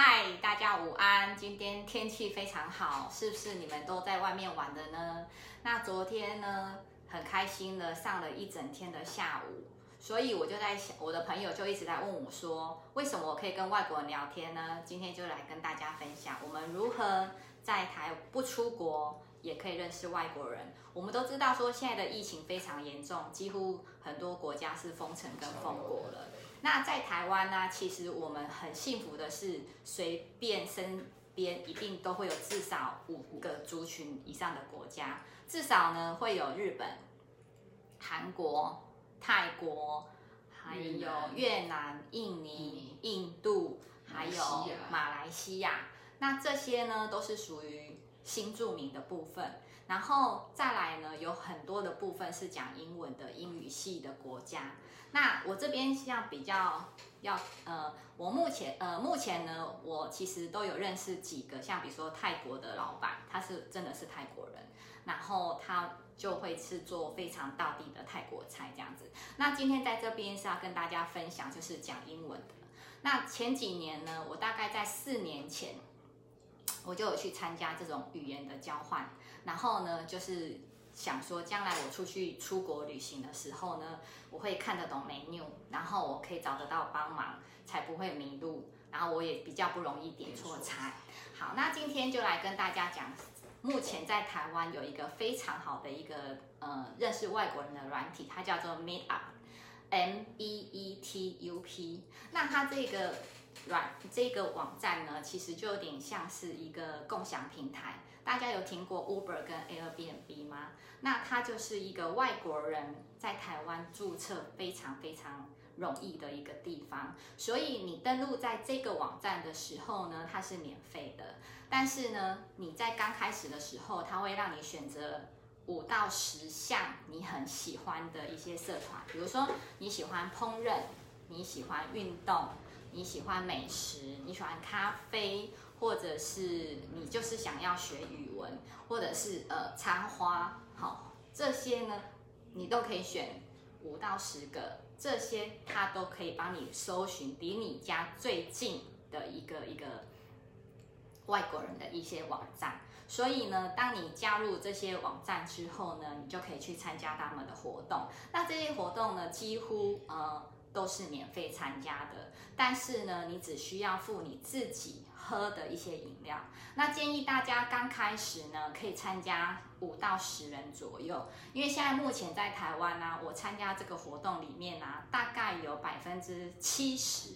嗨，大家午安！今天天气非常好，是不是你们都在外面玩的呢？那昨天呢，很开心的上了一整天的下午，所以我就在想，我的朋友就一直在问我说，为什么我可以跟外国人聊天呢？今天就来跟大家分享，我们如何在台不出国也可以认识外国人。我们都知道说，现在的疫情非常严重，几乎很多国家是封城跟封国了。那在台湾呢，其实我们很幸福的是，随便身边一定都会有至少五个族群以上的国家，至少呢会有日本、韩国、泰国，还有越南、印尼、印度，还有马来西亚。那这些呢都是属于新著名的部分。然后再来呢，有很多的部分是讲英文的英语系的国家。那我这边像比较要呃，我目前呃目前呢，我其实都有认识几个，像比如说泰国的老板，他是真的是泰国人，然后他就会是做非常道地的泰国菜这样子。那今天在这边是要跟大家分享，就是讲英文的。那前几年呢，我大概在四年前，我就有去参加这种语言的交换。然后呢，就是想说，将来我出去出国旅行的时候呢，我会看得懂 menu，然后我可以找得到帮忙，才不会迷路，然后我也比较不容易点错菜。好，那今天就来跟大家讲，目前在台湾有一个非常好的一个呃认识外国人的软体，它叫做 Meetup，M E E T U P。那它这个软这个网站呢，其实就有点像是一个共享平台。大家有听过 Uber 跟 Airbnb 吗？那它就是一个外国人在台湾注册非常非常容易的一个地方。所以你登录在这个网站的时候呢，它是免费的。但是呢，你在刚开始的时候，它会让你选择五到十项你很喜欢的一些社团，比如说你喜欢烹饪，你喜欢运动，你喜欢美食，你喜欢咖啡。或者是你就是想要学语文，或者是呃插花，好，这些呢你都可以选五到十个，这些它都可以帮你搜寻离你家最近的一个一个外国人的一些网站。所以呢，当你加入这些网站之后呢，你就可以去参加他们的活动。那这些活动呢，几乎呃都是免费参加的，但是呢，你只需要付你自己。喝的一些饮料，那建议大家刚开始呢，可以参加五到十人左右，因为现在目前在台湾呢，我参加这个活动里面呢，大概有百分之七十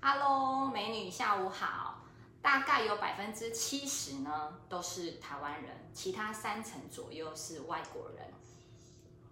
，Hello，美女下午好，大概有百分之七十呢都是台湾人，其他三成左右是外国人。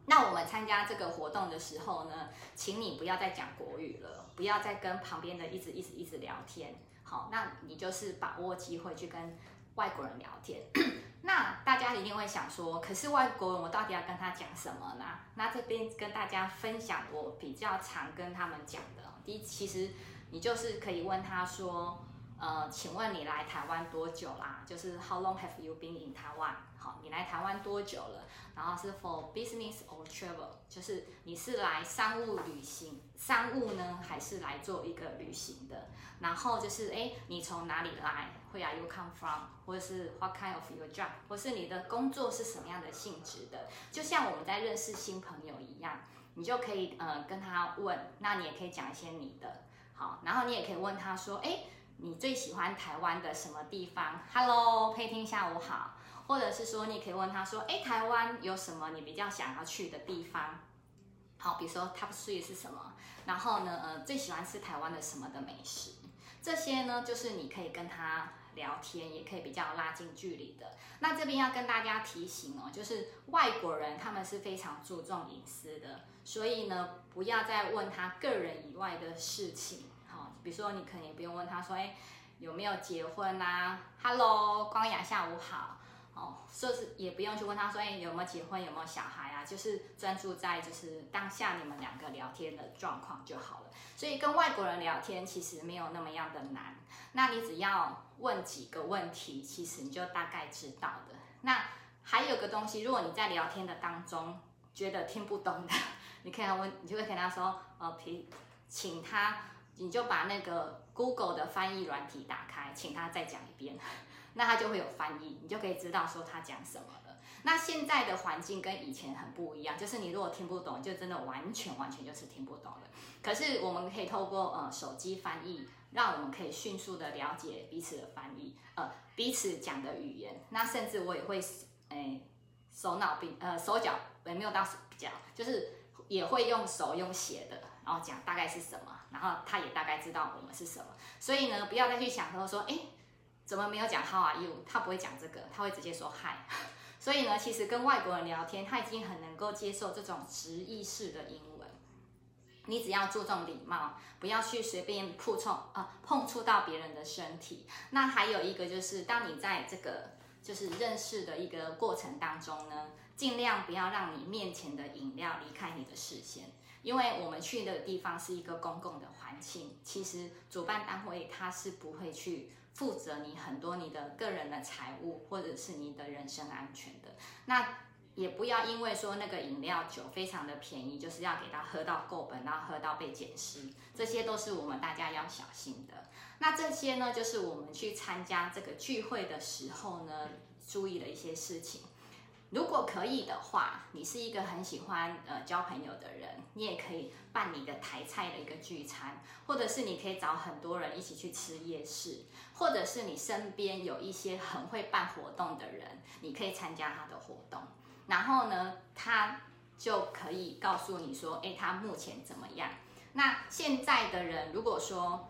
那我们参加这个活动的时候呢，请你不要再讲国语了，不要再跟旁边的一直一直一直聊天。好，那你就是把握机会去跟外国人聊天。那大家一定会想说，可是外国人我到底要跟他讲什么呢？那这边跟大家分享我比较常跟他们讲的，第一，其实你就是可以问他说。呃，请问你来台湾多久啦？就是 How long have you been in Taiwan？好，你来台湾多久了？然后是 For business or travel？就是你是来商务旅行，商务呢，还是来做一个旅行的？然后就是哎，你从哪里来？Where are you come from？或者是 What kind of your job？或是你的工作是什么样的性质的？就像我们在认识新朋友一样，你就可以呃跟他问，那你也可以讲一些你的，好，然后你也可以问他说，哎。你最喜欢台湾的什么地方？Hello，佩婷，下午好。或者是说，你可以问他说：“哎，台湾有什么你比较想要去的地方？”好，比如说 Top three 是什么？然后呢，呃，最喜欢吃台湾的什么的美食？这些呢，就是你可以跟他聊天，也可以比较拉近距离的。那这边要跟大家提醒哦，就是外国人他们是非常注重隐私的，所以呢，不要再问他个人以外的事情。比如说，你可能也不用问他说，哎，有没有结婚啊？Hello，光雅，下午好。哦，就是也不用去问他说，哎，有没有结婚，有没有小孩啊？就是专注在就是当下你们两个聊天的状况就好了。所以跟外国人聊天其实没有那么样的难。那你只要问几个问题，其实你就大概知道的。那还有个东西，如果你在聊天的当中觉得听不懂的，你可以问，你就会跟他说，呃，请请他。你就把那个 Google 的翻译软体打开，请他再讲一遍，那他就会有翻译，你就可以知道说他讲什么了。那现在的环境跟以前很不一样，就是你如果听不懂，就真的完全完全就是听不懂了。可是我们可以透过呃手机翻译，让我们可以迅速的了解彼此的翻译，呃彼此讲的语言。那甚至我也会诶手脑并呃手脚也没有到手脚，就是也会用手用写的，然后讲大概是什么，然后他也大概知道我们是什么。所以呢，不要再去想说说诶怎么没有讲 How are you？他不会讲这个，他会直接说 Hi。所以呢，其实跟外国人聊天，他已经很能够接受这种直译式的英文。你只要注重礼貌，不要去随便碰触啊碰触到别人的身体。那还有一个就是，当你在这个就是认识的一个过程当中呢，尽量不要让你面前的饮料离开你的视线，因为我们去的地方是一个公共的环境，其实主办单位他是不会去负责你很多你的个人的财务或者是你的人身安全的。那也不要因为说那个饮料酒非常的便宜，就是要给他喝到够本，然后喝到被捡尸，这些都是我们大家要小心的。那这些呢，就是我们去参加这个聚会的时候呢，注意的一些事情。如果可以的话，你是一个很喜欢呃交朋友的人，你也可以办你的台菜的一个聚餐，或者是你可以找很多人一起去吃夜市，或者是你身边有一些很会办活动的人，你可以参加他的活动。然后呢，他就可以告诉你说，哎，他目前怎么样？那现在的人，如果说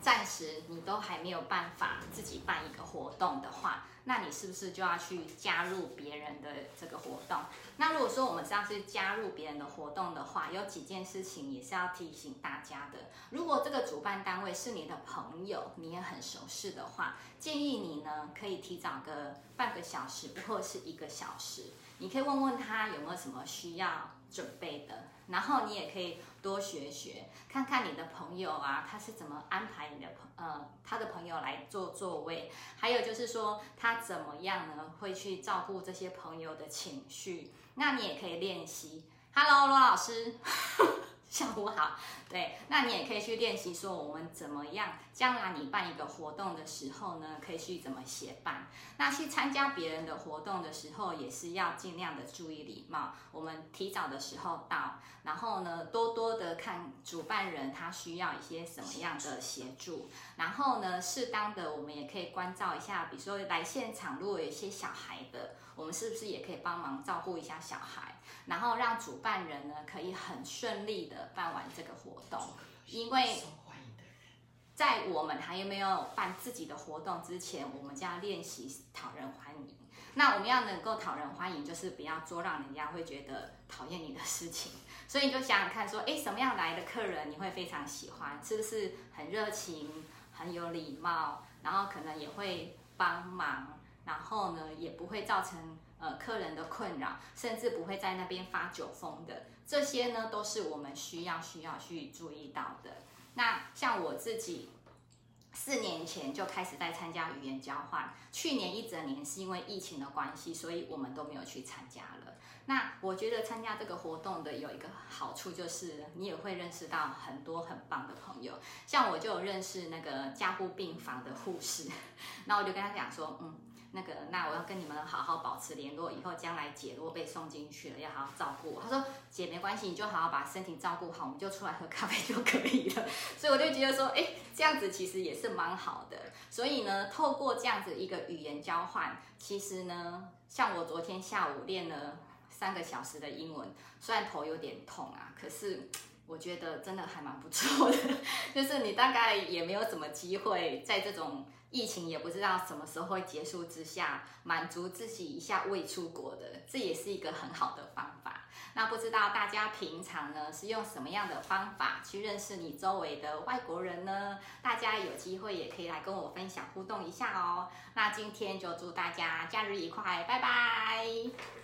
暂时你都还没有办法自己办一个活动的话，那你是不是就要去加入别人的这个活动？那如果说我们这样去加入别人的活动的话，有几件事情也是要提醒大家的。如果这个主办单位是你的朋友，你也很熟悉的话，建议你呢可以提早个半个小时或是一个小时。你可以问问他有没有什么需要准备的，然后你也可以多学学，看看你的朋友啊，他是怎么安排你的朋呃他的朋友来做座位，还有就是说他怎么样呢会去照顾这些朋友的情绪，那你也可以练习。Hello，罗老师。下午好，对，那你也可以去练习说我们怎么样，将来你办一个活动的时候呢，可以去怎么协办。那去参加别人的活动的时候，也是要尽量的注意礼貌。我们提早的时候到，然后呢，多多的看主办人他需要一些什么样的协助，然后呢，适当的我们也可以关照一下，比如说来现场如果有一些小孩的，我们是不是也可以帮忙照顾一下小孩？然后让主办人呢可以很顺利的办完这个活动，因为在我们还有没有办自己的活动之前，我们就要练习讨人欢迎。那我们要能够讨人欢迎，就是不要做让人家会觉得讨厌你的事情。所以你就想想看，说，哎，什么样来的客人你会非常喜欢？是不是很热情、很有礼貌，然后可能也会帮忙，然后呢也不会造成。呃，客人的困扰，甚至不会在那边发酒疯的，这些呢，都是我们需要需要去注意到的。那像我自己，四年前就开始在参加语言交换，去年一整年是因为疫情的关系，所以我们都没有去参加了。那我觉得参加这个活动的有一个好处，就是你也会认识到很多很棒的朋友。像我就有认识那个加护病房的护士，那我就跟他讲说，嗯。那个，那我要跟你们好好保持联络，以后将来姐如果被送进去了，要好好照顾我。他说姐没关系，你就好好把身体照顾好，我们就出来喝咖啡就可以了。所以我就觉得说，哎，这样子其实也是蛮好的。所以呢，透过这样子一个语言交换，其实呢，像我昨天下午练了三个小时的英文，虽然头有点痛啊，可是我觉得真的还蛮不错的。就是你大概也没有什么机会在这种。疫情也不知道什么时候会结束之下，满足自己一下未出国的，这也是一个很好的方法。那不知道大家平常呢是用什么样的方法去认识你周围的外国人呢？大家有机会也可以来跟我分享互动一下哦。那今天就祝大家假日愉快，拜拜。